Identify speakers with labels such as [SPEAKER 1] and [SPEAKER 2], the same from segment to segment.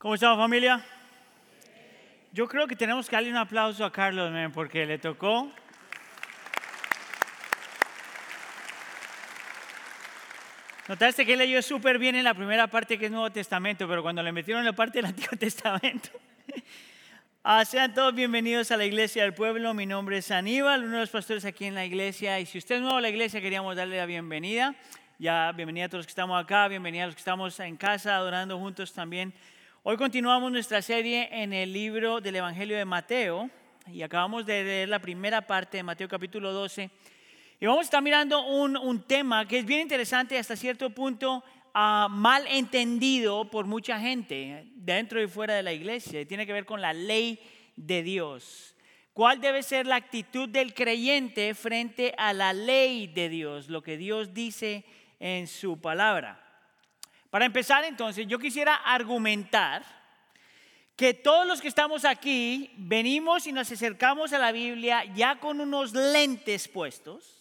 [SPEAKER 1] ¿Cómo estamos familia? Yo creo que tenemos que darle un aplauso a Carlos, man, porque le tocó. Notaste que leyó súper bien en la primera parte que es Nuevo Testamento, pero cuando le metieron la parte del Antiguo Testamento. Ah, sean todos bienvenidos a la Iglesia del Pueblo. Mi nombre es Aníbal, uno de los pastores aquí en la iglesia. Y si usted es nuevo a la iglesia, queríamos darle la bienvenida. Ya, bienvenida a todos los que estamos acá, bienvenida a los que estamos en casa adorando juntos también. Hoy continuamos nuestra serie en el libro del Evangelio de Mateo y acabamos de leer la primera parte de Mateo capítulo 12. Y vamos a estar mirando un, tema que es bien interesante hasta cierto punto uh, mal entendido por mucha gente dentro y fuera de la iglesia. Tiene que ver con la ley de Dios. ¿Cuál debe ser la actitud del creyente frente a la ley de Dios? Lo que Dios dice en su palabra. Para empezar entonces, yo quisiera argumentar que todos los que estamos aquí venimos y nos acercamos a la Biblia ya con unos lentes puestos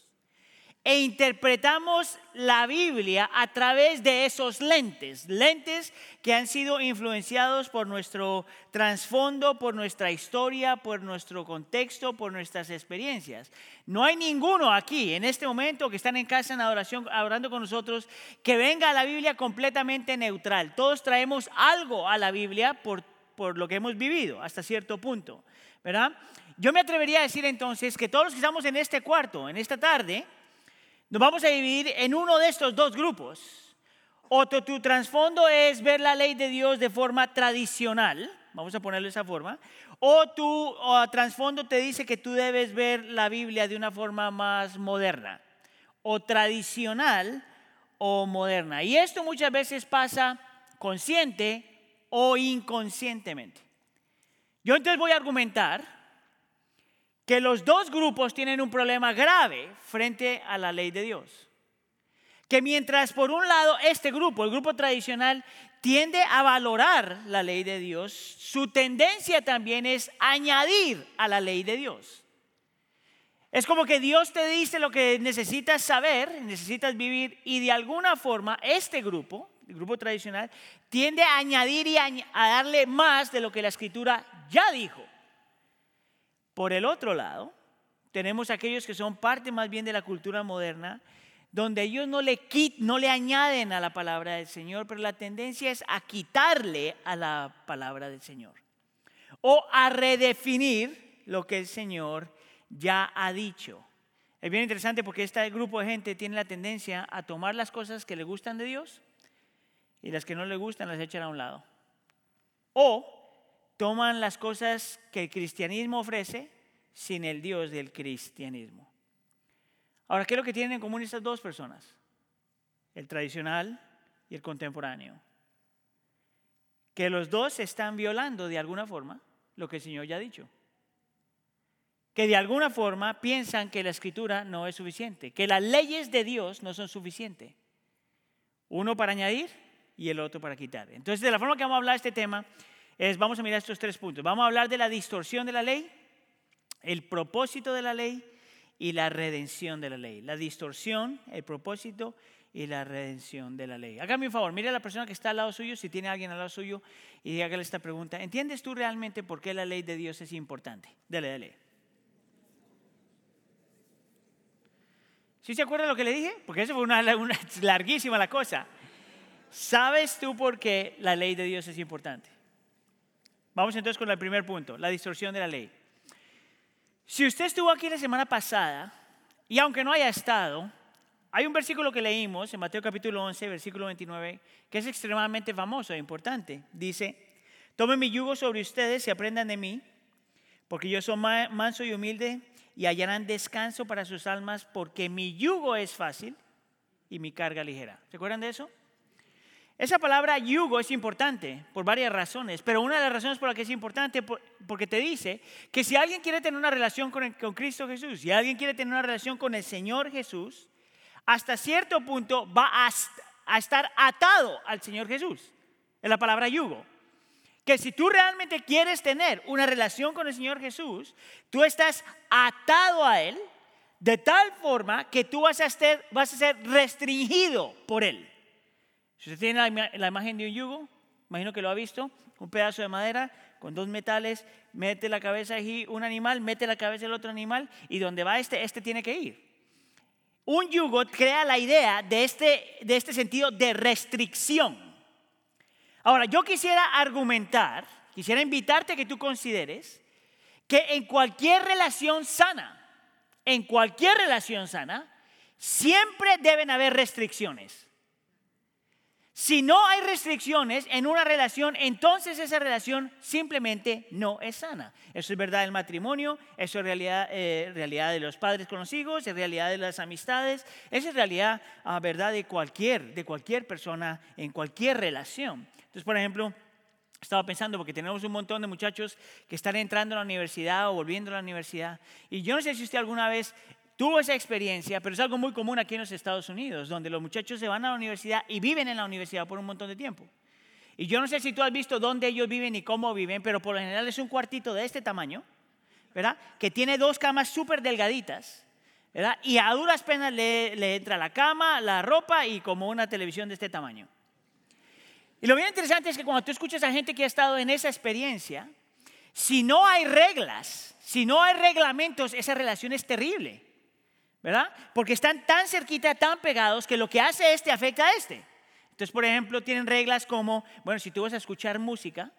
[SPEAKER 1] e interpretamos la Biblia a través de esos lentes, lentes que han sido influenciados por nuestro trasfondo, por nuestra historia, por nuestro contexto, por nuestras experiencias. No hay ninguno aquí en este momento que están en casa en adoración, orando con nosotros, que venga a la Biblia completamente neutral. Todos traemos algo a la Biblia por, por lo que hemos vivido hasta cierto punto, ¿verdad? Yo me atrevería a decir entonces que todos los que estamos en este cuarto, en esta tarde, nos vamos a dividir en uno de estos dos grupos. O tu, trasfondo es ver la ley de Dios de forma tradicional, vamos a ponerlo de esa forma, o tu trasfondo te dice que tú debes ver la Biblia de una forma más moderna, o tradicional o moderna. Y esto muchas veces pasa consciente o inconscientemente. Yo entonces voy a argumentar que los dos grupos tienen un problema grave frente a la ley de Dios. Que mientras por un lado este grupo, el grupo tradicional, tiende a valorar la ley de Dios, su tendencia también es añadir a la ley de Dios. Es como que Dios te dice lo que necesitas saber, necesitas vivir, y de alguna forma este grupo, el grupo tradicional, tiende a añadir y a, darle más de lo que la escritura ya dijo. Por el otro lado, tenemos aquellos que son parte más bien de la cultura moderna, donde ellos no le, añaden a la palabra del Señor, pero la tendencia es a quitarle a la palabra del Señor. O a redefinir lo que el Señor ya ha dicho. Es bien interesante porque este grupo de gente tiene la tendencia a tomar las cosas que le gustan de Dios y las que no le gustan las echan a un lado. O toman las cosas que el cristianismo ofrece sin el Dios del cristianismo. Ahora, ¿qué es lo que tienen en común estas dos personas? El tradicional y el contemporáneo. Que los dos están violando de alguna forma lo que el Señor ya ha dicho. Que de alguna forma piensan que la escritura no es suficiente, que las leyes de Dios no son suficientes. Uno para añadir y el otro para quitar. Entonces, de la forma que vamos a hablar de este tema, vamos a mirar estos tres puntos. Vamos a hablar de la distorsión de la ley, el propósito de la ley y la redención de la ley. La distorsión, el propósito y la redención de la ley. Hágame un favor, mire a la persona que está al lado suyo, si tiene alguien al lado suyo, y hágale esta pregunta. ¿Entiendes tú realmente por qué la ley de Dios es importante? Dale, dale. ¿Sí se acuerda lo que le dije? Porque eso fue una, una larguísima la cosa. ¿Sabes tú por qué la ley de Dios es importante? Vamos entonces con el primer punto, la distorsión de la ley. Si usted estuvo aquí la semana pasada, y aunque no haya estado, hay un versículo que leímos en Mateo capítulo 11, versículo 29, que es extremadamente famoso e importante. Dice, tomen mi yugo sobre ustedes y aprendan de mí, porque yo soy manso y humilde y hallarán descanso para sus almas, porque mi yugo es fácil y mi carga ligera. ¿Se acuerdan de eso? Esa palabra yugo es importante por varias razones, pero una de las razones por las que es importante porque te dice que si alguien quiere tener una relación con, con Cristo Jesús, si alguien quiere tener una relación con el Señor Jesús, hasta cierto punto va a, a estar atado al Señor Jesús. Es la palabra yugo. Que si tú realmente quieres tener una relación con el Señor Jesús, tú estás atado a Él de tal forma que tú vas a, estar, vas a ser restringido por Él. Si usted tiene la, imagen de un yugo, imagino que lo ha visto, un pedazo de madera con dos metales, mete la cabeza aquí un animal, mete la cabeza del otro animal y donde va este, este tiene que ir. Un yugo crea la idea de este, de este sentido de restricción. Ahora, yo quisiera argumentar, quisiera invitarte a que tú consideres que en cualquier relación sana, en cualquier relación sana, siempre deben haber restricciones. Si no hay restricciones en una relación, entonces esa relación simplemente no es sana. Eso es verdad del matrimonio, eso es realidad, eh, de los padres con los hijos, es realidad de las amistades, eso es realidad, ah, verdad de cualquier, de cualquier persona en cualquier relación. Entonces, por ejemplo, estaba pensando, porque tenemos un montón de muchachos que están entrando a la universidad o volviendo a la universidad, y yo no sé si usted alguna vez tuvo esa experiencia, pero es algo muy común aquí en los Estados Unidos, donde los muchachos se van a la universidad y viven en la universidad por un montón de tiempo. Y yo no sé si tú has visto dónde ellos viven y cómo viven, pero por lo general es un cuartito de este tamaño, ¿verdad? Que tiene dos camas súper delgaditas, ¿verdad? Y a duras penas le, entra la cama, la ropa y como una televisión de este tamaño. Y lo bien interesante es que cuando tú escuchas a gente que ha estado en esa experiencia, si no hay reglas, si no hay reglamentos, esa relación es terrible. ¿Verdad? Porque están tan cerquita, tan pegados, que lo que hace este afecta a este. Entonces, por ejemplo, tienen reglas como, bueno, si tú vas a escuchar música,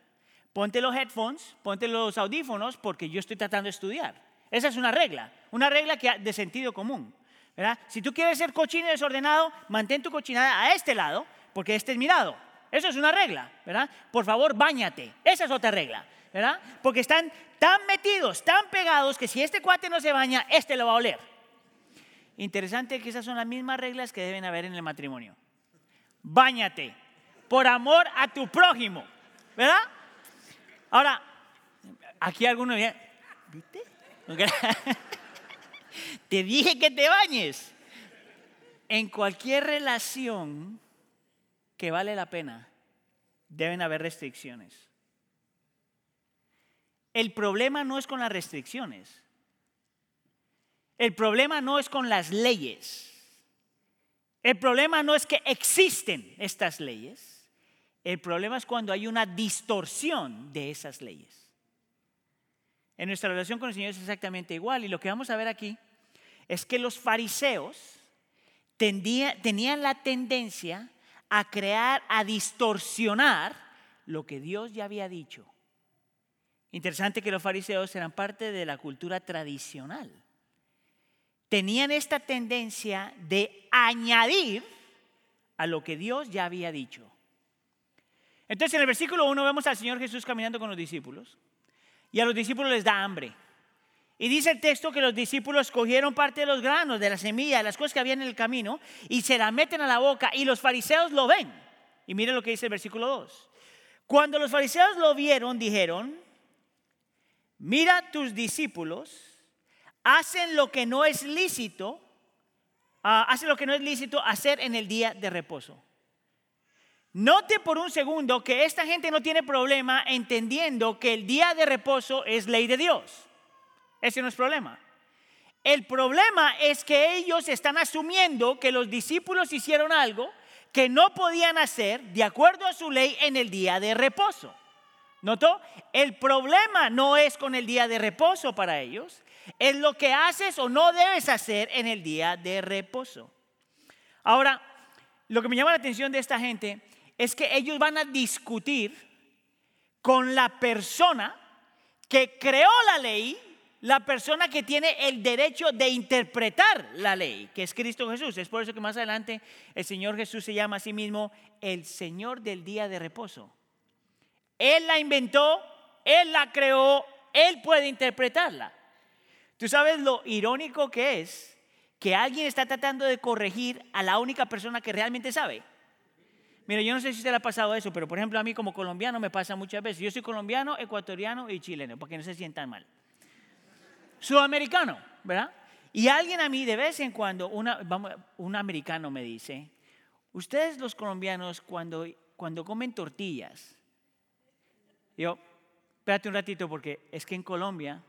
[SPEAKER 1] ponte los headphones, ponte los audífonos, porque yo estoy tratando de estudiar. Esa es una regla, una regla que, de sentido común. ¿verdad? Si tú quieres ser cochino y desordenado, mantén tu cochinada a este lado, porque este es mi lado. Eso es una regla, ¿verdad? Por favor, bañate. Esa es otra regla, ¿verdad? Porque están tan metidos, tan pegados, que si este cuate no se baña, este lo va a oler. Interesante que esas son las mismas reglas que deben haber en el matrimonio. Báñate por amor a tu prójimo, ¿verdad? Ahora, aquí algunos ¿viste? te dije que te bañes. En cualquier relación que vale la pena, deben haber restricciones. El problema no es con las restricciones. El problema no es con las leyes. El problema no es que existen estas leyes. El problema es cuando hay una distorsión de esas leyes. En nuestra relación con el Señor es exactamente igual. Y lo que vamos a ver aquí es que los fariseos tenían la tendencia a crear, a distorsionar lo que Dios ya había dicho. Interesante que los fariseos eran parte de la cultura tradicional tenían esta tendencia de añadir a lo que Dios ya había dicho. Entonces en el versículo 1 vemos al Señor Jesús caminando con los discípulos y a los discípulos les da hambre. Y dice el texto que los discípulos cogieron parte de los granos, de la semilla, de las cosas que habían en el camino y se la meten a la boca y los fariseos lo ven. Y miren lo que dice el versículo 2. Cuando los fariseos lo vieron, dijeron, mira tus discípulos hacen lo que no es lícito, ah, hacen lo que no es lícito hacer en el día de reposo. Note por un segundo que esta gente no tiene problema entendiendo que el día de reposo es ley de Dios. Ese no es problema. El problema es que ellos están asumiendo que los discípulos hicieron algo que no podían hacer de acuerdo a su ley en el día de reposo. ¿Notó? El problema no es con el día de reposo para ellos, es lo que haces o no debes hacer en el día de reposo. Ahora, lo que me llama la atención de esta gente es que ellos van a discutir con la persona que creó la ley, la persona que tiene el derecho de interpretar la ley, que es Cristo Jesús. Es por eso que más adelante el Señor Jesús se llama a sí mismo el Señor del día de reposo. Él la inventó, Él la creó, Él puede interpretarla. ¿Tú sabes lo irónico que es que alguien está tratando de corregir a la única persona que realmente sabe? Mira, yo no sé si te le ha pasado eso, pero por ejemplo a mí como colombiano me pasa muchas veces. Yo soy colombiano, ecuatoriano y chileno, para que no se sientan mal. Sudamericano, ¿verdad? Y alguien a mí de vez en cuando, un americano me dice, ustedes los colombianos cuando, cuando comen tortillas, yo, espérate un ratito porque es que en Colombia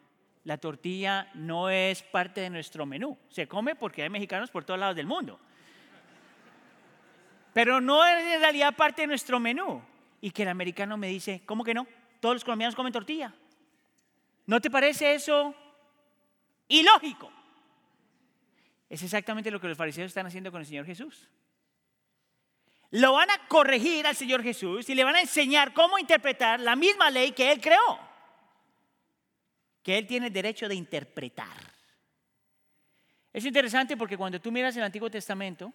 [SPEAKER 1] la tortilla no es parte de nuestro menú. Se come porque hay mexicanos por todos lados del mundo. Pero no es en realidad parte de nuestro menú. y que el americano me dice, ¿cómo que no? Todos los colombianos comen tortilla. ¿No te parece eso ilógico? Es exactamente lo que los fariseos están haciendo con el Señor Jesús. Lo van a corregir al Señor Jesús y le van a enseñar cómo interpretar la misma ley que Él creó, que Él tiene el derecho de interpretar. Es interesante porque cuando tú miras el Antiguo Testamento,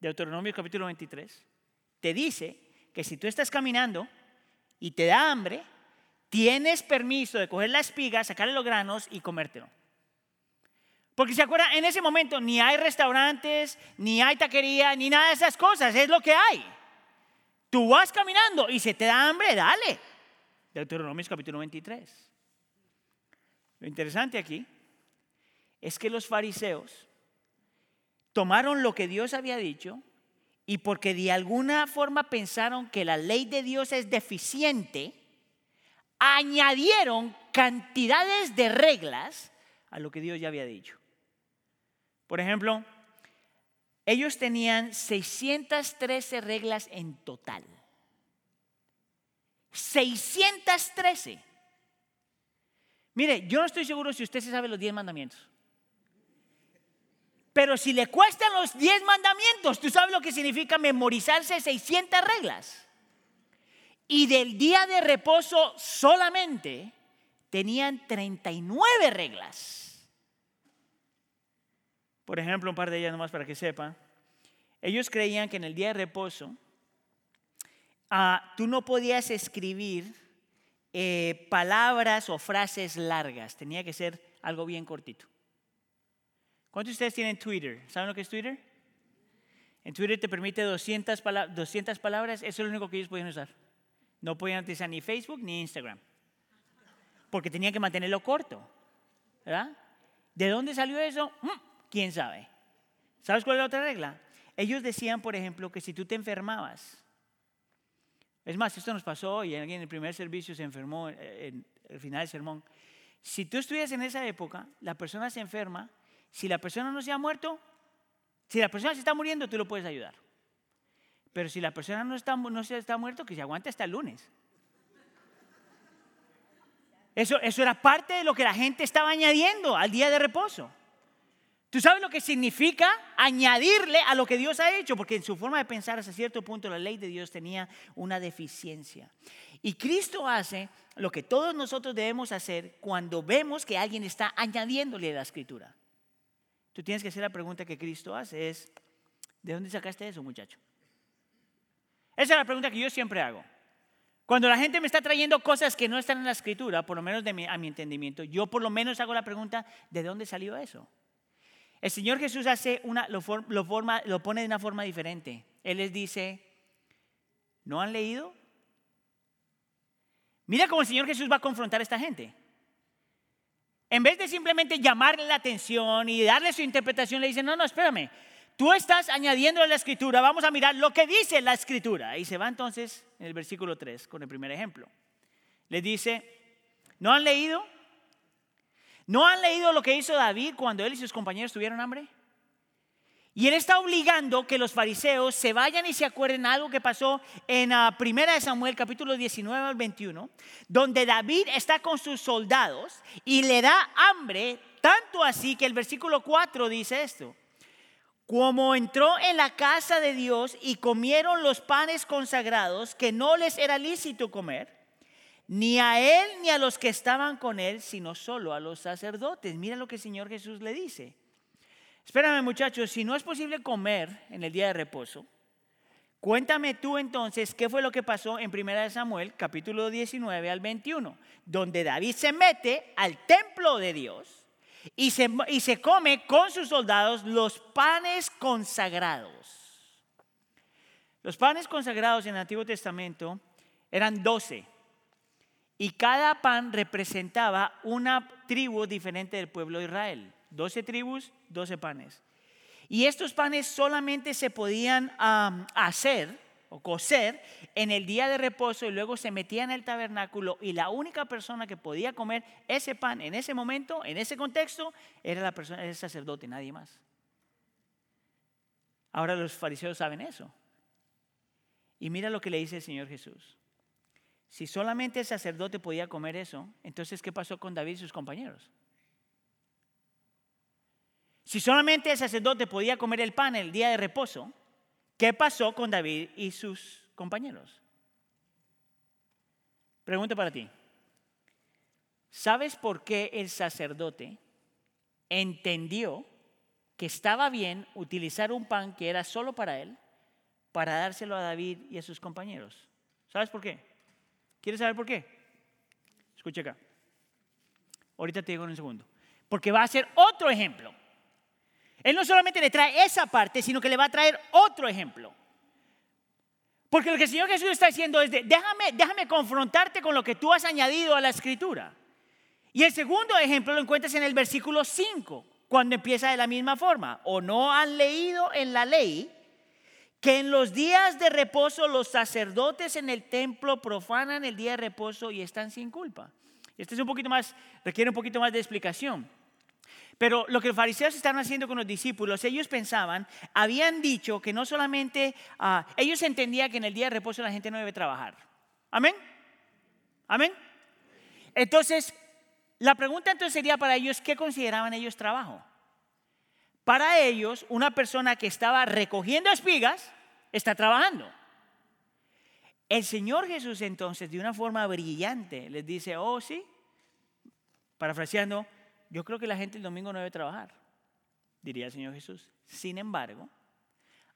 [SPEAKER 1] Deuteronomio capítulo 23, te dice que si tú estás caminando y te da hambre, tienes permiso de coger la espiga, sacarle los granos y comértelo. Porque se acuerdan, en ese momento ni hay restaurantes, ni hay taquería, ni nada de esas cosas, es lo que hay. Tú vas caminando y se te da hambre, dale. Deuteronomio capítulo 23. Lo interesante aquí es que los fariseos tomaron lo que Dios había dicho y porque de alguna forma pensaron que la ley de Dios es deficiente, añadieron cantidades de reglas a lo que Dios ya había dicho. Por ejemplo, ellos tenían 613 reglas en total. 613. Mire, yo no estoy seguro si usted se sabe los 10 mandamientos. Pero si le cuestan los 10 mandamientos, ¿tú sabes lo que significa memorizarse 600 reglas? Y del día de reposo solamente tenían 39 reglas. Por ejemplo, un par de ellas nomás para que sepa. Ellos creían que en el día de reposo ah, tú no podías escribir eh, palabras o frases largas, tenía que ser algo bien cortito. ¿Cuántos de ustedes tienen Twitter? ¿Saben lo que es Twitter? En Twitter te permite 200, 200 palabras, eso es lo único que ellos podían usar. No podían utilizar ni Facebook ni Instagram. Porque tenían que mantenerlo corto. ¿Verdad? ¿De dónde salió eso? Mm, ¿Quién sabe? ¿Sabes cuál es la otra regla? Ellos decían, por ejemplo, que si tú te enfermabas, es más, esto nos pasó y alguien en el primer servicio se enfermó eh, en el final del sermón. Si tú estuvieras en esa época, la persona se enferma, si la persona no se ha muerto, si la persona se está muriendo, tú lo puedes ayudar. Pero si la persona no, se está muerto, que se aguante hasta el lunes. Eso era parte de lo que la gente estaba añadiendo al día de reposo. ¿Tú sabes lo que significa añadirle a lo que Dios ha hecho? Porque en su forma de pensar hasta cierto punto la ley de Dios tenía una deficiencia. Y Cristo hace lo que todos nosotros debemos hacer cuando vemos que alguien está añadiéndole a la escritura. Tú tienes que hacer la pregunta que Cristo hace, es, ¿de dónde sacaste eso, muchacho? Esa es la pregunta que yo siempre hago. Cuando la gente me está trayendo cosas que no están en la escritura, por lo menos de a mi entendimiento, yo por lo menos hago la pregunta, ¿de dónde salió eso? El Señor Jesús hace una, lo, forma, lo pone de una forma diferente. Él les dice, ¿no han leído? Mira cómo el Señor Jesús va a confrontar a esta gente. En vez de simplemente llamarle la atención y darle su interpretación, le dice, no, no, espérame, tú estás añadiendo a la escritura, vamos a mirar lo que dice la escritura. Y se va entonces en el versículo 3 con el primer ejemplo. Le dice, ¿no han leído? ¿No han leído lo que hizo David cuando él y sus compañeros tuvieron hambre? Y él está obligando que los fariseos se vayan y se acuerden algo que pasó en uh, Primera de Samuel capítulo 19 al 21, donde David está con sus soldados y le da hambre, tanto así que el versículo 4 dice esto. Como entró en la casa de Dios y comieron los panes consagrados que no les era lícito comer, ni a él ni a los que estaban con él, sino solo a los sacerdotes. Mira lo que el Señor Jesús le dice. Espérame muchachos, si no es posible comer en el día de reposo, cuéntame tú entonces qué fue lo que pasó en 1 Samuel capítulo 19 al 21, donde David se mete al templo de Dios y se, y se come con sus soldados los panes consagrados. Los panes consagrados en el Antiguo Testamento eran 12 y cada pan representaba una tribu diferente del pueblo de Israel. 12 tribus, 12 panes. Y estos panes solamente se podían hacer o cocer en el día de reposo y luego se metían en el tabernáculo y la única persona que podía comer ese pan en ese momento, en ese contexto, era la persona, el sacerdote, nadie más. Ahora los fariseos saben eso. Y mira lo que le dice el Señor Jesús. Si solamente el sacerdote podía comer eso, entonces ¿qué pasó con David y sus compañeros? Si solamente el sacerdote podía comer el pan el día de reposo, ¿qué pasó con David y sus compañeros? Pregunta para ti. ¿Sabes por qué el sacerdote entendió que estaba bien utilizar un pan que era solo para él para dárselo a David y a sus compañeros? ¿Sabes por qué? ¿Quieres saber por qué? Escucha acá. Ahorita te digo en un segundo. Porque va a ser otro ejemplo. Él no solamente le trae esa parte, sino que le va a traer otro ejemplo. Porque lo que el Señor Jesús está diciendo es, de, déjame, déjame confrontarte con lo que tú has añadido a la escritura. Y el segundo ejemplo lo encuentras en el versículo 5, cuando empieza de la misma forma. O no han leído en la ley que en los días de reposo los sacerdotes en el templo profanan el día de reposo y están sin culpa. Este es un poquito más, requiere un poquito más de explicación. Pero lo que los fariseos estaban haciendo con los discípulos, ellos pensaban, habían dicho que no solamente, ah, ellos entendían que en el día de reposo la gente no debe trabajar. Amén. Amén. Entonces, la pregunta entonces sería para ellos, ¿qué consideraban ellos trabajo? Para ellos, una persona que estaba recogiendo espigas está trabajando. El Señor Jesús entonces, de una forma brillante, les dice, oh sí, parafraseando, yo creo que la gente el domingo no debe trabajar, diría el Señor Jesús. Sin embargo,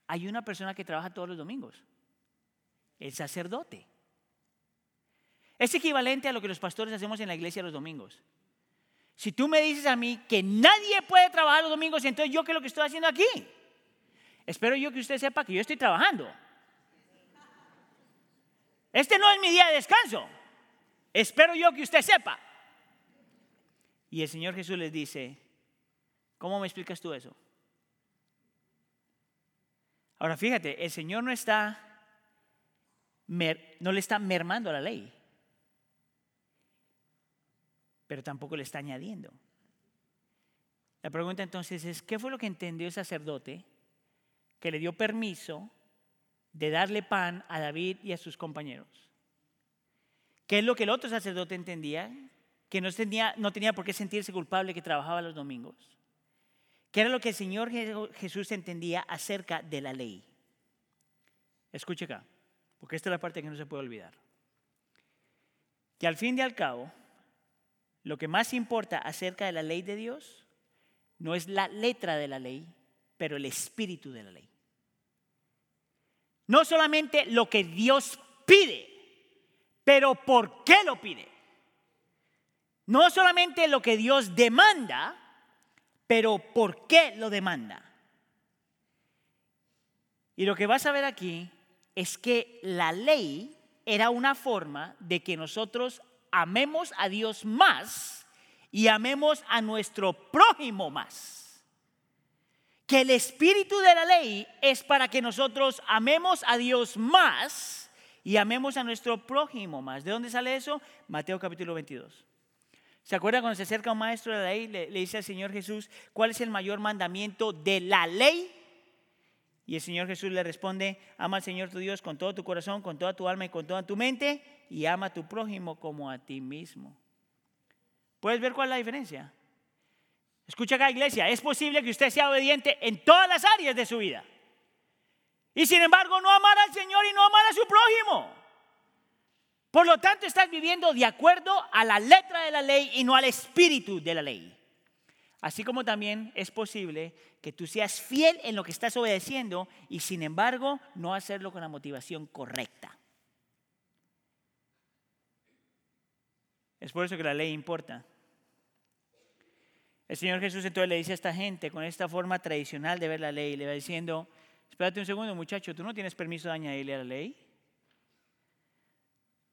[SPEAKER 1] hay una persona que trabaja todos los domingos, el sacerdote. Es equivalente a lo que los pastores hacemos en la iglesia los domingos. Si tú me dices a mí que nadie puede trabajar los domingos, entonces yo qué es lo que estoy haciendo aquí? Espero yo que usted sepa que yo estoy trabajando. Este no es mi día de descanso. Espero yo que usted sepa. Y el Señor Jesús les dice, ¿cómo me explicas tú eso? Ahora fíjate, el Señor no está, no le está mermando la ley, pero tampoco le está añadiendo. La pregunta entonces es, ¿qué fue lo que entendió el sacerdote que le dio permiso de darle pan a David y a sus compañeros? ¿Qué es lo que el otro sacerdote entendía? que no tenía, no tenía por qué sentirse culpable que trabajaba los domingos, que era lo que el Señor Jesús entendía acerca de la ley. Escuche acá, porque esta es la parte que no se puede olvidar. Que al fin y al cabo, lo que más importa acerca de la ley de Dios no es la letra de la ley, pero el espíritu de la ley. No solamente lo que Dios pide, pero por qué lo pide. No solamente lo que Dios demanda, pero por qué lo demanda. Y lo que vas a ver aquí es que la ley era una forma de que nosotros amemos a Dios más y amemos a nuestro prójimo más. Que el espíritu de la ley es para que nosotros amemos a Dios más y amemos a nuestro prójimo más. ¿De dónde sale eso? Mateo capítulo 22. ¿Se acuerda cuando se acerca un maestro de la ley, le, dice al Señor Jesús, ¿cuál es el mayor mandamiento de la ley? Y el Señor Jesús le responde, ama al Señor tu Dios con todo tu corazón, con toda tu alma y con toda tu mente, y ama a tu prójimo como a ti mismo. ¿Puedes ver cuál es la diferencia? Escucha acá, iglesia, es posible que usted sea obediente en todas las áreas de su vida. Y sin embargo, no amar al Señor y no amar a su prójimo. Por lo tanto, estás viviendo de acuerdo a la letra de la ley y no al espíritu de la ley. Así como también es posible que tú seas fiel en lo que estás obedeciendo y sin embargo no hacerlo con la motivación correcta. Es por eso que la ley importa. El Señor Jesús entonces le dice a esta gente con esta forma tradicional de ver la ley, le va diciendo, espérate un segundo muchacho, tú no tienes permiso de añadirle a la ley.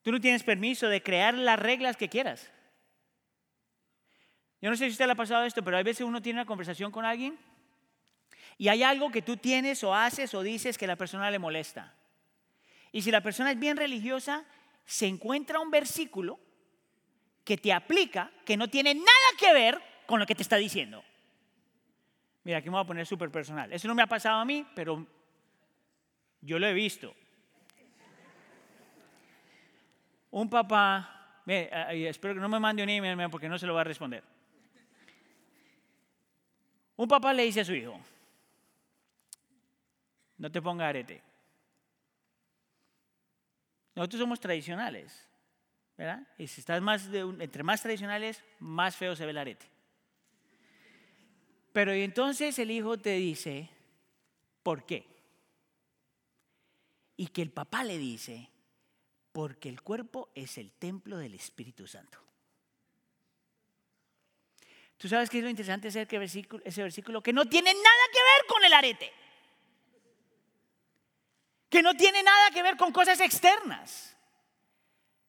[SPEAKER 1] Tú no tienes permiso de crear las reglas que quieras. Yo no sé si usted le ha pasado esto, pero a veces uno tiene una conversación con alguien y hay algo que tú tienes o haces o dices que la persona le molesta. Y si la persona es bien religiosa, se encuentra un versículo que te aplica que no tiene nada que ver con lo que te está diciendo. Mira, aquí me voy a poner súper personal. Eso no me ha pasado a mí, pero yo lo he visto. Un papá, espero que no me mande un email porque no se lo va a responder. Un papá le dice a su hijo, no te ponga arete. Nosotros somos tradicionales, ¿verdad? Y si estás más entre más tradicionales, más feo se ve el arete. Pero entonces el hijo te dice, ¿por qué? Y que el papá le dice, porque el cuerpo es el templo del Espíritu Santo. ¿Tú sabes qué es lo interesante ese versículo, ese versículo? Que no tiene nada que ver con el arete. Que no tiene nada que ver con cosas externas.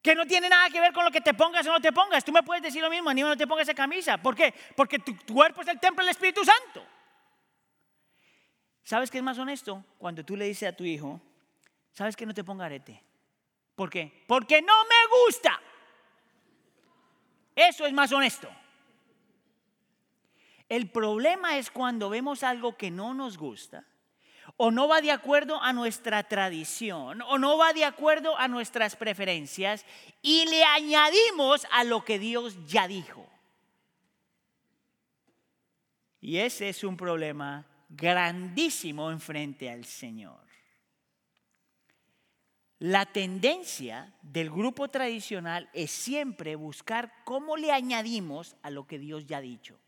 [SPEAKER 1] Que no tiene nada que ver con lo que te pongas o no te pongas. Tú me puedes decir lo mismo, ni no te pongas esa camisa. ¿Por qué? Porque tu, cuerpo es el templo del Espíritu Santo. ¿Sabes qué es más honesto? Cuando tú le dices a tu hijo, ¿sabes que no te ponga arete? ¿Por qué? Porque no me gusta. Eso es más honesto. El problema es cuando vemos algo que no nos gusta o no va de acuerdo a nuestra tradición, o no va de acuerdo a nuestras preferencias, y le añadimos a lo que Dios ya dijo. Y ese es un problema grandísimo enfrente al Señor. La tendencia del grupo tradicional es siempre buscar cómo le añadimos a lo que Dios ya ha dicho.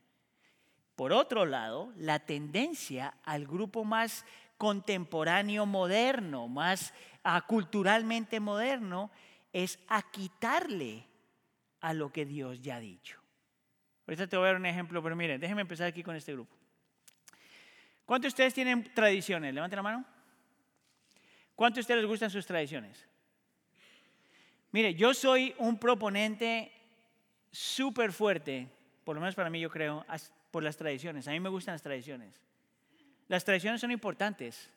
[SPEAKER 1] Por otro lado, la tendencia al grupo más contemporáneo moderno, más ah, culturalmente moderno, es a quitarle a lo que Dios ya ha dicho. Ahorita te voy a dar un ejemplo, pero miren, déjenme empezar aquí con este grupo. ¿Cuántos de ustedes tienen tradiciones? Levanten la mano. ¿Cuántos de ustedes les gustan sus tradiciones? Mire, yo soy un proponente súper fuerte, por lo menos para mí yo creo, por las tradiciones. A mí me gustan las tradiciones. Las tradiciones son importantes.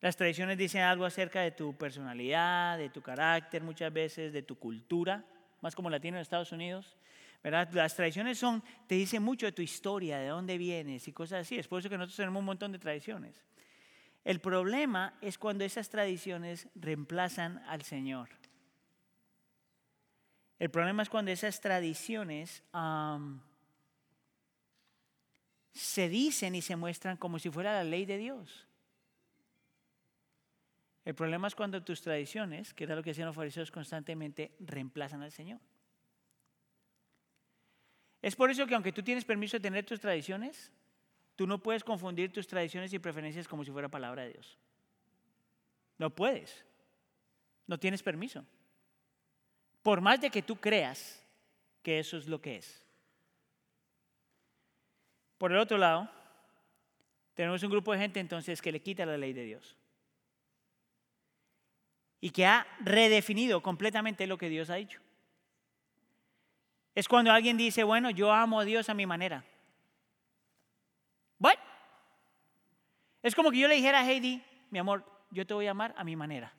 [SPEAKER 1] Las tradiciones dicen algo acerca de tu personalidad, de tu carácter muchas veces, de tu cultura, más como latino en Estados Unidos. ¿verdad? Las tradiciones son, te dicen mucho de tu historia, de dónde vienes y cosas así. Es por eso que nosotros tenemos un montón de tradiciones. El problema es cuando esas tradiciones reemplazan al Señor. El problema es cuando esas tradiciones se dicen y se muestran como si fuera la ley de Dios. El problema es cuando tus tradiciones, que era lo que hacían los fariseos constantemente, reemplazan al Señor. Es por eso que aunque tú tienes permiso de tener tus tradiciones, tú no puedes confundir tus tradiciones y preferencias como si fuera palabra de Dios. No puedes. No tienes permiso. Por más de que tú creas que eso es lo que es. Por el otro lado, tenemos un grupo de gente entonces que le quita la ley de Dios y que ha redefinido completamente lo que Dios ha dicho. Es cuando alguien dice, bueno, yo amo a Dios a mi manera. Bueno, es como que yo le dijera a Heidi, mi amor, yo te voy a amar a mi manera.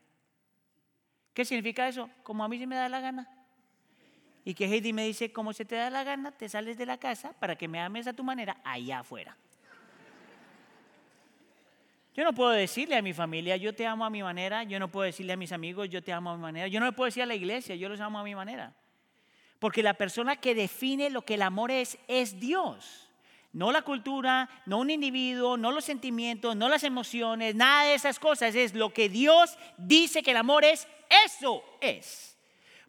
[SPEAKER 1] ¿Qué significa eso? Como a mí se me da la gana y que Heidi me dice, como se te da la gana, te sales de la casa para que me ames a tu manera allá afuera. Yo no puedo decirle a mi familia, yo te amo a mi manera, yo no puedo decirle a mis amigos, yo te amo a mi manera, yo no le puedo decir a la iglesia, yo los amo a mi manera. Porque la persona que define lo que el amor es, es Dios. No la cultura, no un individuo, no los sentimientos, no las emociones, nada de esas cosas. Es lo que Dios dice que el amor es, eso es.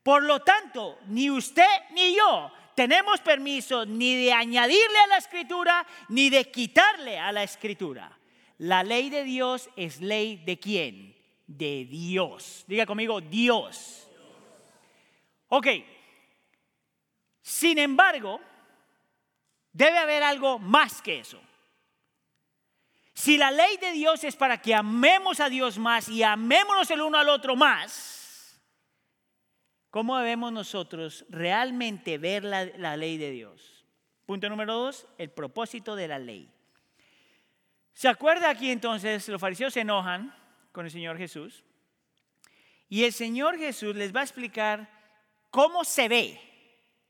[SPEAKER 1] Por lo tanto, ni usted ni yo tenemos permiso ni de añadirle a la escritura ni de quitarle a la escritura. La ley de Dios es ley de quién? De Dios. Diga conmigo, Dios. Ok. Sin embargo, debe haber algo más que eso. Si la ley de Dios es para que amemos a Dios más y amémonos el uno al otro más, ¿Cómo debemos nosotros realmente ver la, ley de Dios? Punto número dos, el propósito de la ley. ¿Se acuerda aquí entonces? Los fariseos se enojan con el Señor Jesús y el Señor Jesús les va a explicar cómo se ve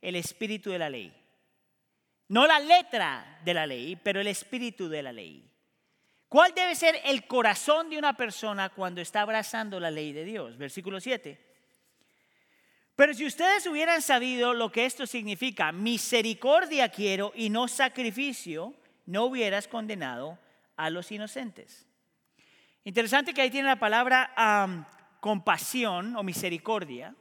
[SPEAKER 1] el espíritu de la ley. No la letra de la ley, pero el espíritu de la ley. ¿Cuál debe ser el corazón de una persona cuando está abrazando la ley de Dios? Versículo 7. Pero si ustedes hubieran sabido lo que esto significa, misericordia quiero y no sacrificio, no hubieras condenado a los inocentes. Interesante que ahí tiene la palabra compasión o misericordia.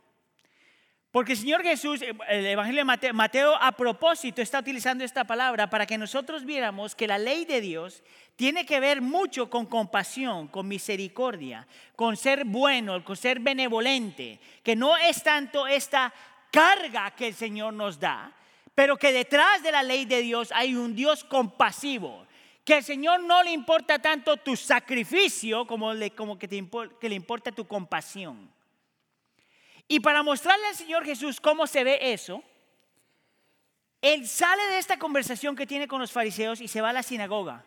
[SPEAKER 1] Porque el Señor Jesús, eh, el Evangelio de Mateo, a propósito está utilizando esta palabra para que nosotros viéramos que la ley de Dios tiene que ver mucho con compasión, con misericordia, con ser bueno, con ser benevolente, que no es tanto esta carga que el Señor nos da, pero que detrás de la ley de Dios hay un Dios compasivo, que al Señor no le importa tanto tu sacrificio como, que le importa tu compasión. Y para mostrarle al Señor Jesús cómo se ve eso, Él sale de esta conversación que tiene con los fariseos y se va a la sinagoga.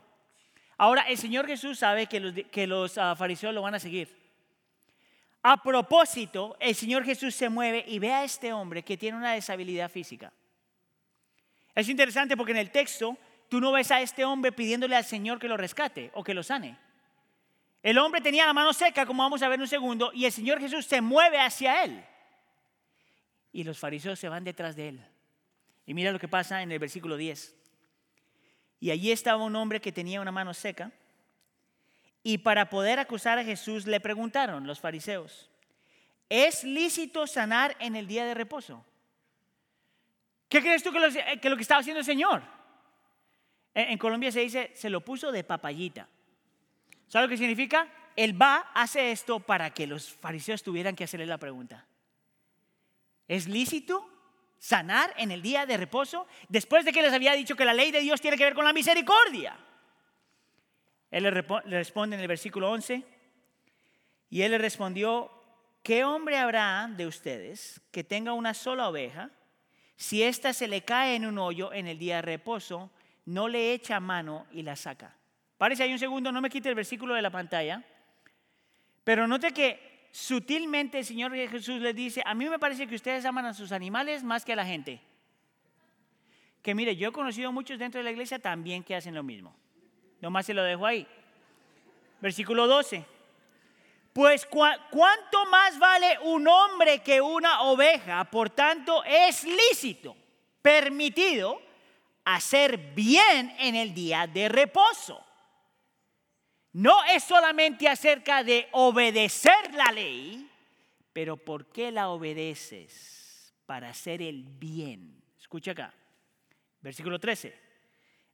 [SPEAKER 1] Ahora, el Señor Jesús sabe que los, ah, fariseos lo van a seguir. A propósito, el Señor Jesús se mueve y ve a este hombre que tiene una deshabilidad física. Es interesante porque en el texto tú no ves a este hombre pidiéndole al Señor que lo rescate o que lo sane. El hombre tenía la mano seca, como vamos a ver en un segundo, y el Señor Jesús se mueve hacia él. Y los fariseos se van detrás de él. Y mira lo que pasa en el versículo 10. Y allí estaba un hombre que tenía una mano seca. Y para poder acusar a Jesús le preguntaron los fariseos, ¿es lícito sanar en el día de reposo? ¿Qué crees tú que lo que, estaba haciendo el Señor? En, en Colombia se dice, se lo puso de papayita. ¿Sabe lo que significa? Él va, hace esto para que los fariseos tuvieran que hacerle la pregunta. ¿Es lícito sanar en el día de reposo después de que les había dicho que la ley de Dios tiene que ver con la misericordia? Él le, responde en el versículo 11 y él le respondió, ¿qué hombre habrá de ustedes que tenga una sola oveja? Si ésta se le cae en un hoyo en el día de reposo, no le echa mano y la saca. Parece ahí un segundo, no me quite el versículo de la pantalla. Pero note que sutilmente el Señor Jesús les dice, a mí me parece que ustedes aman a sus animales más que a la gente. Que mire, yo he conocido muchos dentro de la iglesia también que hacen lo mismo. Nomás se lo dejo ahí. Versículo 12. Pues cuánto más vale un hombre que una oveja, por tanto es lícito, permitido hacer bien en el día de reposo. No es solamente acerca de obedecer la ley, pero ¿por qué la obedeces? Para hacer el bien. Escucha acá, versículo 13.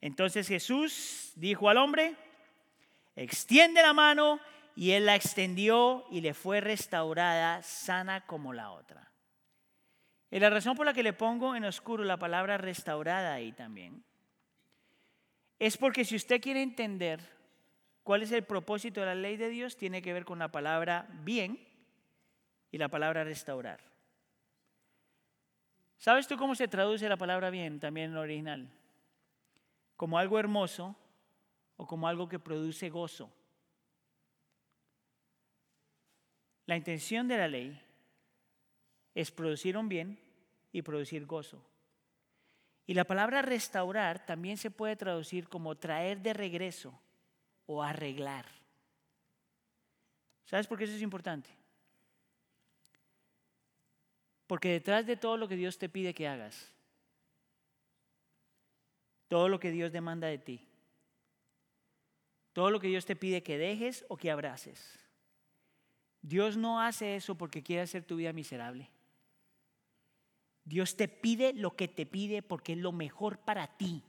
[SPEAKER 1] Entonces Jesús dijo al hombre, extiende la mano y él la extendió y le fue restaurada sana como la otra. Y la razón por la que le pongo en oscuro la palabra restaurada ahí también es porque si usted quiere entender ¿Cuál es el propósito de la ley de Dios? Tiene que ver con la palabra bien y la palabra restaurar. ¿Sabes tú cómo se traduce la palabra bien también en el original? Como algo hermoso o como algo que produce gozo. La intención de la ley es producir un bien y producir gozo. Y la palabra restaurar también se puede traducir como traer de regreso o arreglar. ¿Sabes por qué eso es importante? Porque detrás de todo lo que Dios te pide que hagas, todo lo que Dios demanda de ti, todo lo que Dios te pide que dejes o que abraces, Dios no hace eso porque quiere hacer tu vida miserable. Dios te pide lo que te pide porque es lo mejor para ti.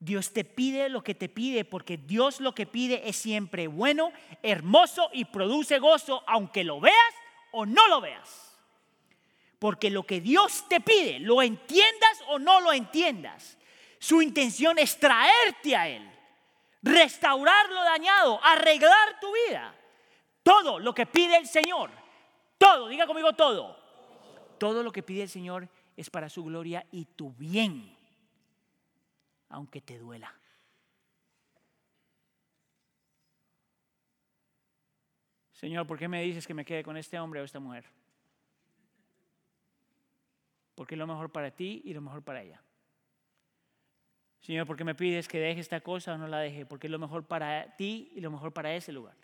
[SPEAKER 1] Dios te pide lo que te pide porque Dios lo que pide es siempre bueno, hermoso y produce gozo, aunque lo veas o no lo veas. Porque lo que Dios te pide, lo entiendas o no lo entiendas, su intención es traerte a Él, restaurar lo dañado, arreglar tu vida. Todo lo que pide el Señor, todo, diga conmigo todo, todo lo que pide el Señor es para su gloria y tu bien aunque te duela. Señor, ¿por qué me dices que me quede con este hombre o esta mujer? Porque es lo mejor para ti y lo mejor para ella. Señor, ¿por qué me pides que deje esta cosa o no la deje? Porque es lo mejor para ti y lo mejor para ese lugar.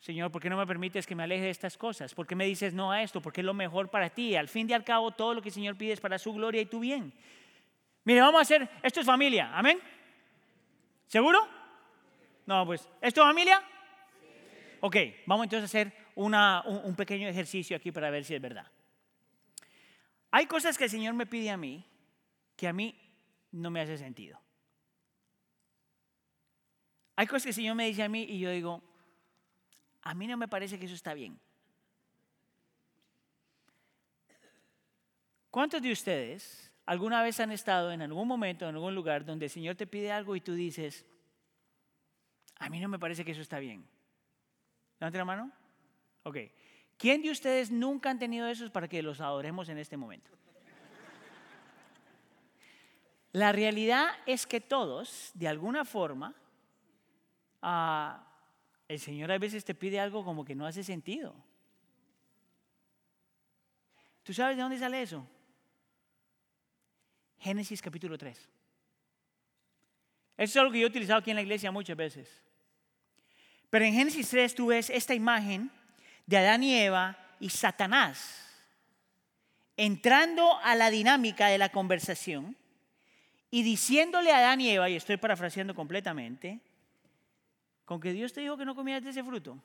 [SPEAKER 1] Señor, ¿por qué no me permites que me aleje de estas cosas? ¿Por qué me dices no a esto? Porque es lo mejor para ti. Al fin y al cabo, todo lo que el Señor pide es para su gloria y tu bien. Mire, vamos a hacer, esto es familia, amén. ¿Seguro? No, pues, ¿esto es familia? Ok, vamos entonces a hacer un, pequeño ejercicio aquí para ver si es verdad. Hay cosas que el Señor me pide a mí que a mí no me hace sentido. Hay cosas que el Señor me dice a mí y yo digo, a mí no me parece que eso está bien. ¿Cuántos de ustedes alguna vez han estado en algún momento, en algún lugar donde el Señor te pide algo y tú dices, a mí no me parece que eso está bien? Levante la mano. Ok. ¿Quién de ustedes nunca han tenido eso para que los adoremos en este momento? La realidad es que todos, de alguna forma, ah, el Señor a veces te pide algo como que no hace sentido. ¿Tú sabes de dónde sale eso? Génesis capítulo 3. Eso es algo que yo he utilizado aquí en la iglesia muchas veces. Pero en Génesis 3 tú ves esta imagen de Adán y Eva y Satanás entrando a la dinámica de la conversación y diciéndole a Adán y Eva, y estoy parafraseando completamente, con que Dios te dijo que no comieras de ese fruto.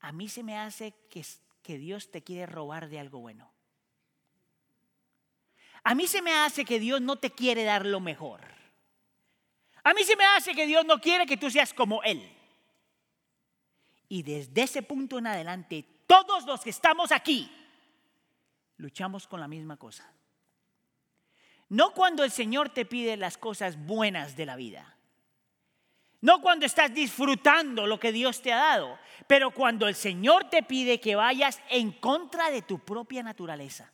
[SPEAKER 1] A mí se me hace que, que Dios te quiere robar de algo bueno. A mí se me hace que Dios no te quiere dar lo mejor. A mí se me hace que Dios no quiere que tú seas como Él. Y desde ese punto en adelante, todos los que estamos aquí luchamos con la misma cosa. No cuando el Señor te pide las cosas buenas de la vida. No cuando estás disfrutando lo que Dios te ha dado, pero cuando el Señor te pide que vayas en contra de tu propia naturaleza.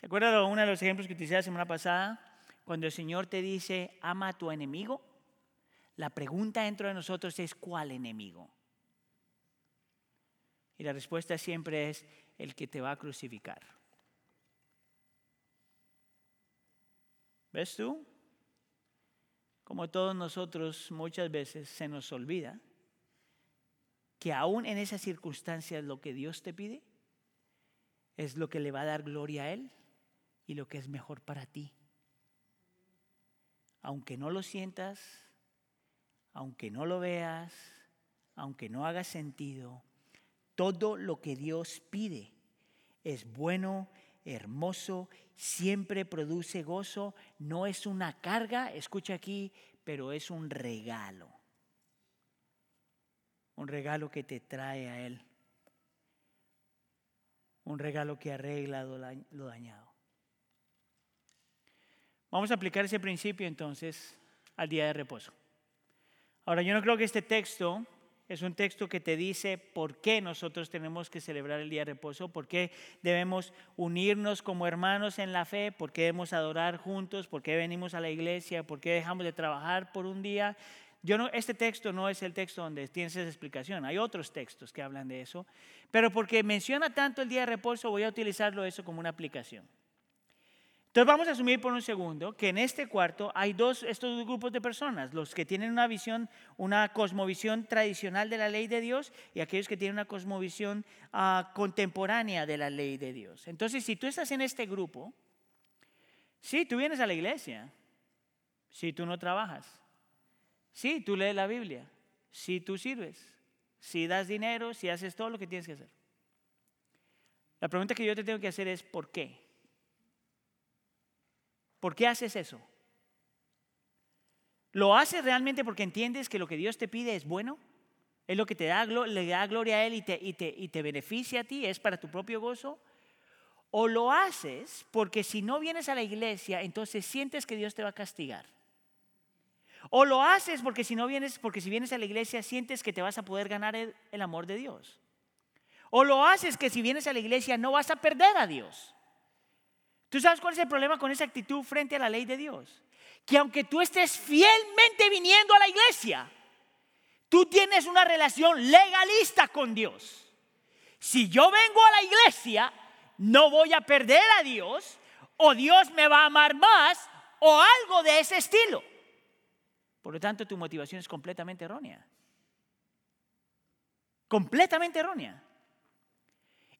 [SPEAKER 1] ¿Se acuerdan de uno de los ejemplos que utilicé la semana pasada? Cuando el Señor te dice, ama a tu enemigo. La pregunta dentro de nosotros es, ¿cuál enemigo? Y la respuesta siempre es el que te va a crucificar. ¿Ves tú? Como todos nosotros muchas veces se nos olvida que aún en esas circunstancias lo que Dios te pide es lo que le va a dar gloria a Él y lo que es mejor para ti. Aunque no lo sientas, aunque no lo veas, aunque no haga sentido, todo lo que Dios pide es bueno, hermoso, siempre produce gozo, no es una carga, escucha aquí, pero es un regalo. Un regalo que te trae a Él. Un regalo que arregla lo dañado. Vamos a aplicar ese principio entonces al día de reposo. Ahora, yo no creo que este texto es un texto que te dice por qué nosotros tenemos que celebrar el día de reposo, por qué debemos unirnos como hermanos en la fe, por qué debemos adorar juntos, por qué venimos a la iglesia, por qué dejamos de trabajar por un día. Yo no, este texto no es el texto donde tienes esa explicación, hay otros textos que hablan de eso, pero porque menciona tanto el día de reposo, voy a utilizarlo eso como una aplicación. Entonces vamos a asumir por un segundo que en este cuarto hay dos, estos dos grupos de personas, los que tienen una visión, una cosmovisión tradicional de la ley de Dios y aquellos que tienen una cosmovisión ah, contemporánea de la ley de Dios. Entonces, si tú estás en este grupo, sí, tú vienes a la iglesia, si tú no trabajas, sí, tú lees la Biblia, si tú sirves, si das dinero, si haces todo lo que tienes que hacer. La pregunta que yo te tengo que hacer es, ¿por qué? ¿Por qué haces eso? ¿Lo haces realmente porque entiendes que lo que Dios te pide es bueno? ¿Es lo que te da, le da gloria a Él y te, te beneficia a ti? ¿Es para tu propio gozo? ¿O lo haces porque si no vienes a la iglesia, entonces sientes que Dios te va a castigar? ¿O lo haces porque si no vienes, porque si vienes a la iglesia sientes que te vas a poder ganar el, el amor de Dios? ¿O lo haces que si vienes a la iglesia no vas a perder a Dios? ¿Tú sabes cuál es el problema con esa actitud frente a la ley de Dios? Que aunque tú estés fielmente viniendo a la iglesia, tú tienes una relación legalista con Dios. Si yo vengo a la iglesia, no voy a perder a Dios, o Dios me va a amar más, o algo de ese estilo. Por lo tanto, tu motivación es completamente errónea. Completamente errónea.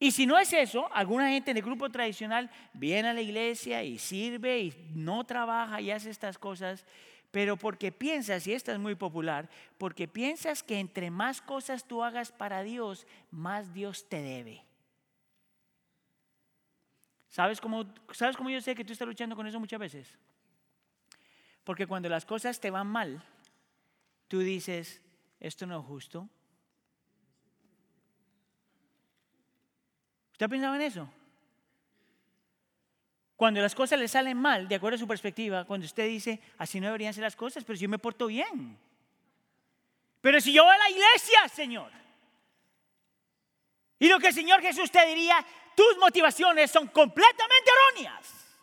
[SPEAKER 1] Y si no es eso, alguna gente del grupo tradicional viene a la iglesia y sirve y no trabaja y hace estas cosas, pero porque piensas, y esta es muy popular, porque piensas que entre más cosas tú hagas para Dios, más Dios te debe. ¿Sabes cómo, ¿Sabes cómo yo sé que tú estás luchando con eso muchas veces? Porque cuando las cosas te van mal, tú dices, esto no es justo, ¿Usted ha pensado en eso? Cuando las cosas le salen mal, de acuerdo a su perspectiva, cuando usted dice, así no deberían ser las cosas, pero si yo me porto bien. Pero si yo voy a la iglesia, Señor. Y lo que el Señor Jesús te diría, tus motivaciones son completamente erróneas.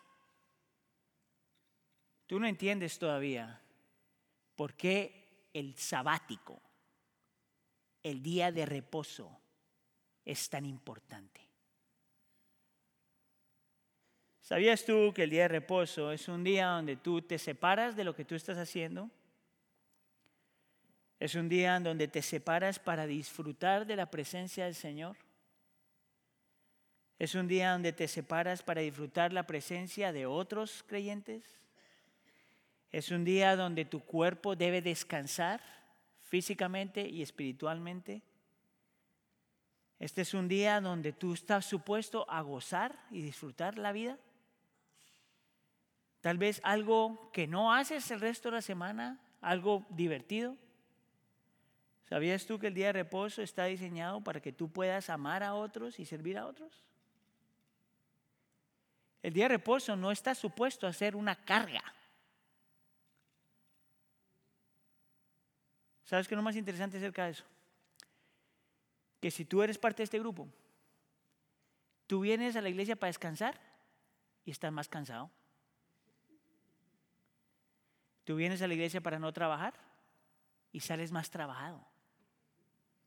[SPEAKER 1] Tú no entiendes todavía por qué el sabático, el día de reposo, es tan importante. ¿Sabías tú que el día de reposo es un día donde tú te separas de lo que tú estás haciendo? Es un día en donde te separas para disfrutar de la presencia del Señor. Es un día donde te separas para disfrutar la presencia de otros creyentes. Es un día donde tu cuerpo debe descansar físicamente y espiritualmente. Este es un día donde tú estás supuesto a gozar y disfrutar la vida. Tal vez algo que no haces el resto de la semana, algo divertido. ¿Sabías tú que el día de reposo está diseñado para que tú puedas amar a otros y servir a otros? El día de reposo no está supuesto a ser una carga. ¿Sabes qué es lo más interesante acerca de eso? Que si tú eres parte de este grupo, tú vienes a la iglesia para descansar y estás más cansado. Tú vienes a la iglesia para no trabajar y sales más trabajado.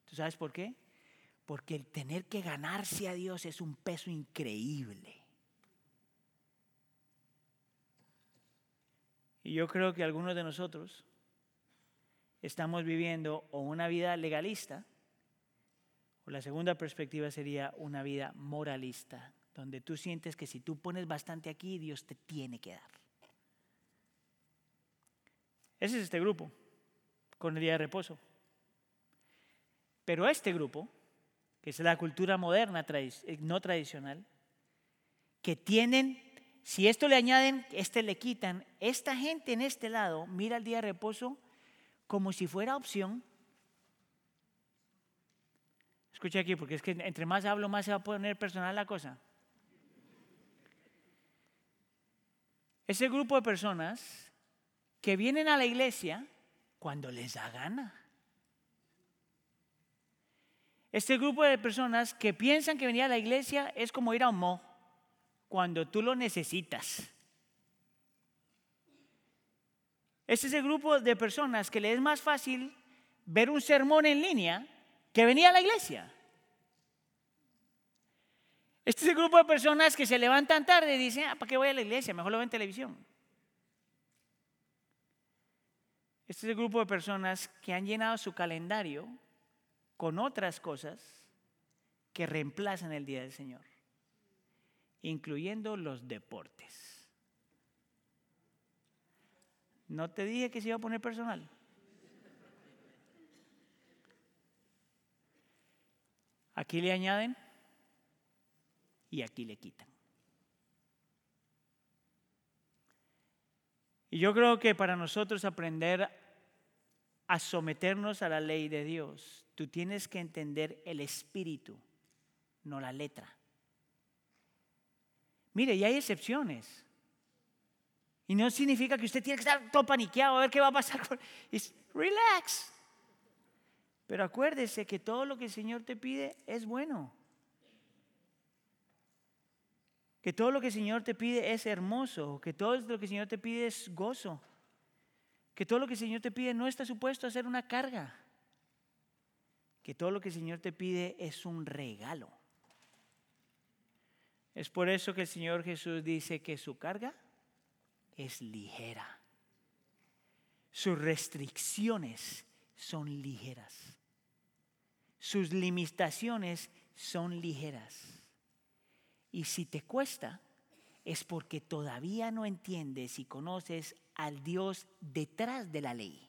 [SPEAKER 1] ¿Tú sabes por qué? Porque el tener que ganarse a Dios es un peso increíble. Y yo creo que algunos de nosotros estamos viviendo o una vida legalista, o la segunda perspectiva sería una vida moralista, donde tú sientes que si tú pones bastante aquí, Dios te tiene que dar. Ese es este grupo, con el día de reposo. Pero este grupo, que es la cultura moderna, eh, no tradicional, que tienen, si esto le añaden, este le quitan, esta gente en este lado mira el día de reposo como si fuera opción. Escucha aquí, porque es que entre más hablo, más se va a poner personal la cosa. Ese grupo de personas que vienen a la iglesia cuando les da gana. Este grupo de personas que piensan que venir a la iglesia es como ir a un mo cuando tú lo necesitas. Este es el grupo de personas que le es más fácil ver un sermón en línea que venir a la iglesia. Este es el grupo de personas que se levantan tarde y dicen, ah, ¿para qué voy a la iglesia? Mejor lo ven en televisión. Este es el grupo de personas que han llenado su calendario con otras cosas que reemplazan el Día del Señor, incluyendo los deportes. No te dije que se iba a poner personal. Aquí le añaden y aquí le quitan. Y yo creo que para nosotros aprender a someternos a la ley de Dios, tú tienes que entender el espíritu, no la letra. Mire, y hay excepciones. Y no significa que usted tiene que estar todo paniqueado a ver qué va a pasar. Relax. Pero acuérdese que todo lo que el Señor te pide es bueno. Que todo lo que el Señor te pide es hermoso. Que todo lo que el Señor te pide es gozo que todo lo que el Señor te pide no está supuesto a ser una carga, que todo lo que el Señor te pide es un regalo. Es por eso que el Señor Jesús dice que su carga es ligera. Sus restricciones son ligeras. sus limitaciones son ligeras. Y si te cuesta, es porque todavía no entiendes y conoces al Dios detrás de la ley.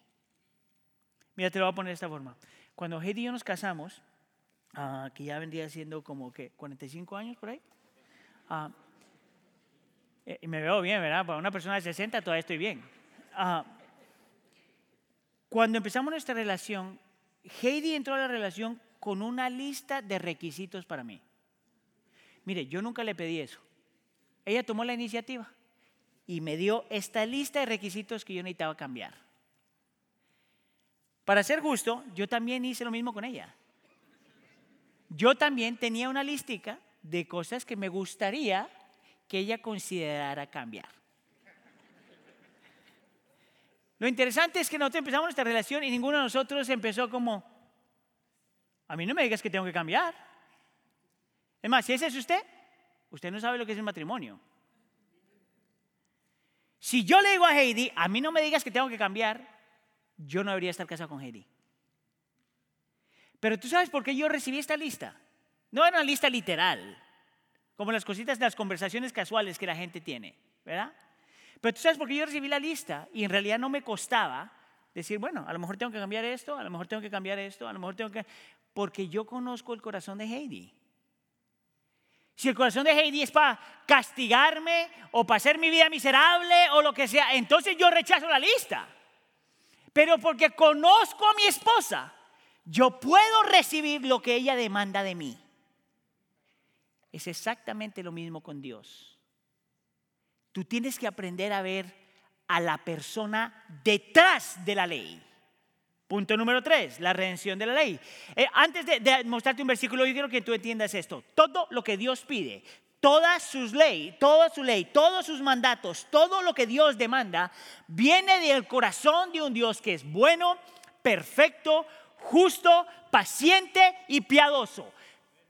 [SPEAKER 1] Mira, te lo voy a poner de esta forma. Cuando Heidi y yo nos casamos, ah, que ya vendría siendo como que 45 años por ahí, uh, y me veo bien, ¿verdad? Para una persona de 60 todavía estoy bien. Ah, cuando empezamos nuestra relación, Heidi entró a la relación con una lista de requisitos para mí. Mire, yo nunca le pedí eso. Ella tomó la iniciativa y me dio esta lista de requisitos que yo necesitaba cambiar. Para ser justo, yo también hice lo mismo con ella. Yo también tenía una listica de cosas que me gustaría que ella considerara cambiar. Lo interesante es que nosotros empezamos nuestra relación y ninguno de nosotros empezó como, a mí no me digas que tengo que cambiar. Es más, si ese es usted, usted no sabe lo que es el matrimonio. Si yo le digo a Heidi, a mí no me digas que tengo que cambiar, yo no debería estar casado con Heidi. Pero tú sabes por qué yo recibí esta lista. No era una lista literal, como las cositas de las conversaciones casuales que la gente tiene, ¿verdad? Pero tú sabes por qué yo recibí la lista y en realidad no me costaba decir, bueno, a lo mejor tengo que cambiar esto, a lo mejor tengo que cambiar esto, a lo mejor tengo que... Porque yo conozco el corazón de Heidi. Si el corazón de Heidi es para castigarme o para hacer mi vida miserable o lo que sea, entonces yo rechazo la lista. Pero porque conozco a mi esposa, yo puedo recibir lo que ella demanda de mí. Es exactamente lo mismo con Dios. Tú tienes que aprender a ver a la persona detrás de la ley. Punto número tres, la redención de la ley. Eh, antes de, mostrarte un versículo, yo quiero que tú entiendas esto. Todo lo que Dios pide, toda sus ley, toda su ley, todos sus mandatos, todo lo que Dios demanda, viene del corazón de un Dios que es bueno, perfecto, justo, paciente y piadoso.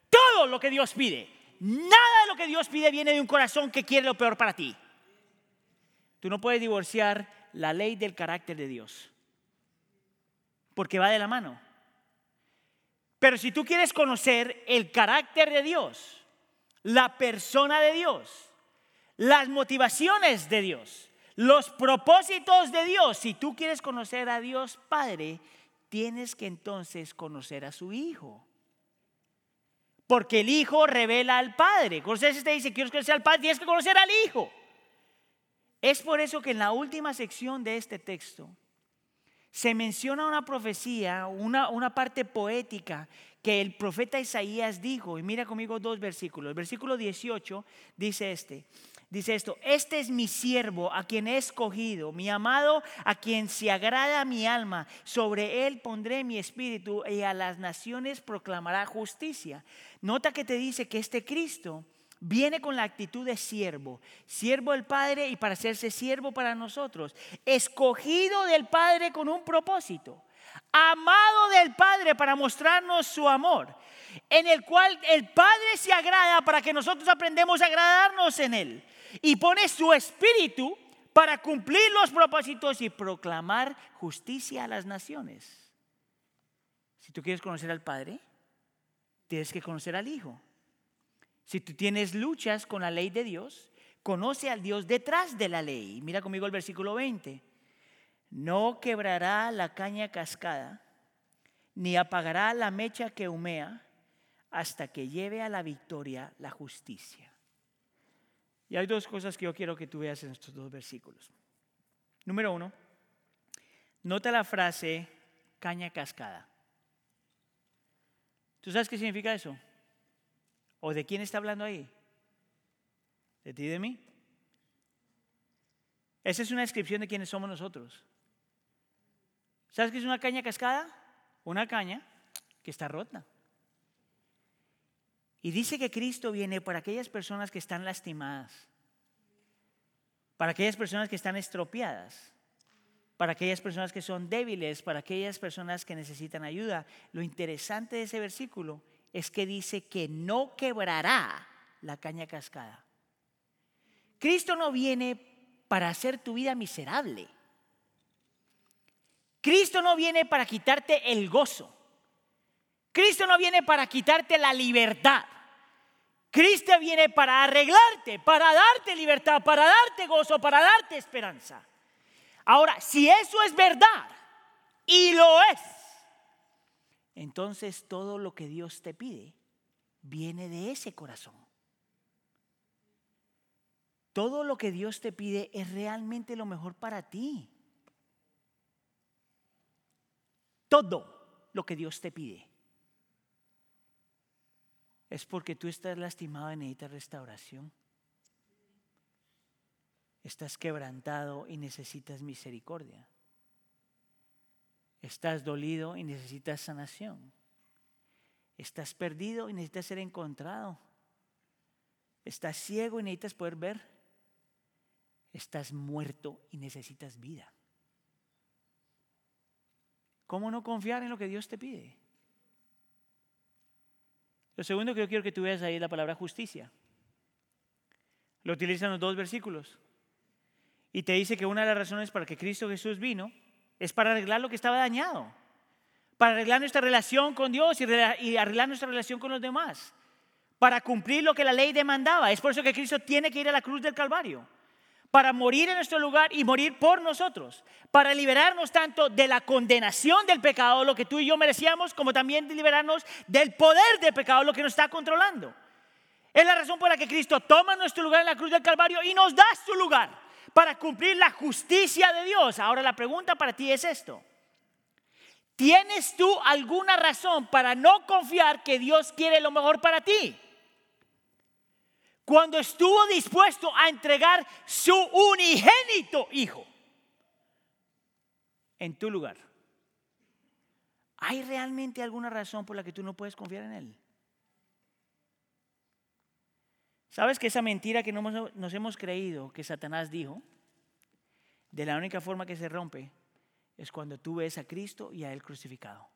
[SPEAKER 1] Todo lo que Dios pide, nada de lo que Dios pide viene de un corazón que quiere lo peor para ti. Tú no puedes divorciar la ley del carácter de Dios porque va de la mano. Pero si tú quieres conocer el carácter de Dios, la persona de Dios, las motivaciones de Dios, los propósitos de Dios, si tú quieres conocer a Dios Padre, tienes que entonces conocer a su Hijo. Porque el Hijo revela al Padre. Entonces te dice, quiero conocer al Padre, tienes que conocer al Hijo. Es por eso que en la última sección de este texto, se menciona una profecía, una, una parte poética que el profeta Isaías dijo, y mira conmigo dos versículos. El versículo 18 dice este, dice esto, este es mi siervo a quien he escogido, mi amado a quien se agrada mi alma, sobre él pondré mi espíritu y a las naciones proclamará justicia. Nota que te dice que este Cristo viene con la actitud de siervo, siervo del Padre y para hacerse siervo para nosotros, escogido del Padre con un propósito, amado del Padre para mostrarnos su amor, en el cual el Padre se agrada para que nosotros aprendamos a agradarnos en Él y pone su espíritu para cumplir los propósitos y proclamar justicia a las naciones. Si tú quieres conocer al Padre, tienes que conocer al Hijo. Si tú tienes luchas con la ley de Dios, conoce al Dios detrás de la ley. Mira conmigo el versículo 20. No quebrará la caña cascada, ni apagará la mecha que humea, hasta que lleve a la victoria la justicia. Y hay dos cosas que yo quiero que tú veas en estos dos versículos. Número uno, nota la frase caña cascada. ¿Tú sabes qué significa eso? ¿O de quién está hablando ahí? ¿De ti y de mí? Esa es una descripción de quiénes somos nosotros. ¿Sabes qué es una caña cascada? Una caña que está rota. Y dice que Cristo viene para aquellas personas que están lastimadas, para aquellas personas que están estropeadas, para aquellas personas que son débiles, para aquellas personas que necesitan ayuda. Lo interesante de ese versículo es que dice que no quebrará la caña cascada. Cristo no viene para hacer tu vida miserable. Cristo no viene para quitarte el gozo. Cristo no viene para quitarte la libertad. Cristo viene para arreglarte, para darte libertad, para darte gozo, para darte esperanza. Ahora, si eso es verdad, y lo es, entonces todo lo que Dios te pide viene de ese corazón. Todo lo que Dios te pide es realmente lo mejor para ti. Todo lo que Dios te pide es porque tú estás lastimado y necesitas restauración. Estás quebrantado y necesitas misericordia. Estás dolido y necesitas sanación. Estás perdido y necesitas ser encontrado. Estás ciego y necesitas poder ver. Estás muerto y necesitas vida. ¿Cómo no confiar en lo que Dios te pide? Lo segundo que yo quiero que tú veas ahí es la palabra justicia. Lo utilizan los dos versículos. Y te dice que una de las razones para que Cristo Jesús vino es para arreglar lo que estaba dañado. Para arreglar nuestra relación con Dios y arreglar nuestra relación con los demás. Para cumplir lo que la ley demandaba. Es por eso que Cristo tiene que ir a la cruz del Calvario para morir en nuestro lugar y morir por nosotros, para liberarnos tanto de la condenación del pecado, lo que tú y yo merecíamos, como también de liberarnos del poder del pecado, lo que nos está controlando. Es la razón por la que Cristo toma nuestro lugar en la cruz del Calvario y nos da su lugar para cumplir la justicia de Dios. Ahora la pregunta para ti es esto. ¿Tienes tú alguna razón para no confiar que Dios quiere lo mejor para ti? cuando estuvo dispuesto a entregar su unigénito hijo en tu lugar. ¿Hay realmente alguna razón por la que tú no puedes confiar en Él? ¿Sabes que esa mentira que nos hemos creído que Satanás dijo, de la única forma que se rompe es cuando tú ves a Cristo y a Él crucificado?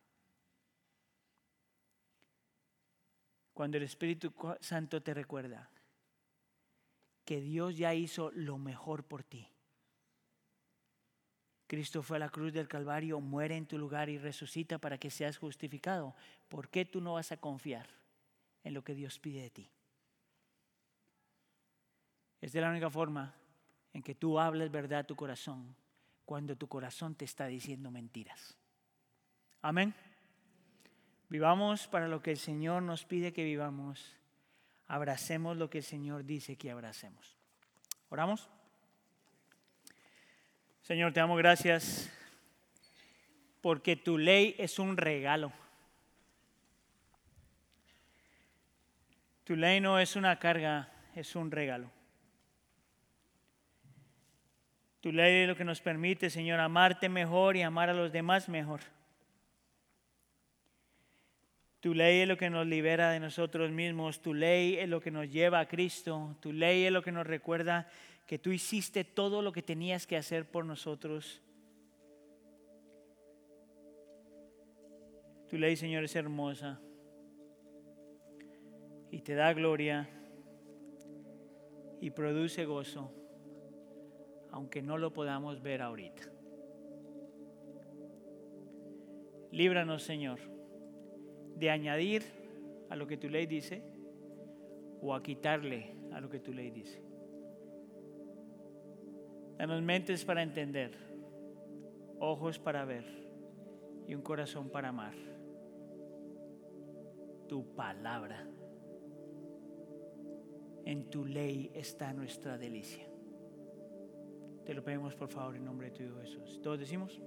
[SPEAKER 1] Cuando el Espíritu Santo te recuerda que Dios ya hizo lo mejor por ti. Cristo fue a la cruz del Calvario, muere en tu lugar y resucita para que seas justificado. ¿Por qué tú no vas a confiar en lo que Dios pide de ti? Es de la única forma en que tú hables verdad a tu corazón cuando tu corazón te está diciendo mentiras. Amén. Vivamos para lo que el Señor nos pide que vivamos abracemos lo que el Señor dice que abracemos. ¿Oramos? Señor, te damos gracias porque tu ley es un regalo. Tu ley no es una carga, es un regalo. Tu ley es lo que nos permite, Señor, amarte mejor y amar a los demás mejor. Tu ley es lo que nos libera de nosotros mismos, tu ley es lo que nos lleva a Cristo, tu ley es lo que nos recuerda que tú hiciste todo lo que tenías que hacer por nosotros. Tu ley, Señor, es hermosa y te da gloria y produce gozo, aunque no lo podamos ver ahorita. Líbranos, Señor de añadir a lo que tu ley dice o a quitarle a lo que tu ley dice. Danos mentes para entender, ojos para ver y un corazón para amar. Tu palabra. En tu ley está nuestra delicia. Te lo pedimos por favor en nombre de tu Jesús. Todos decimos.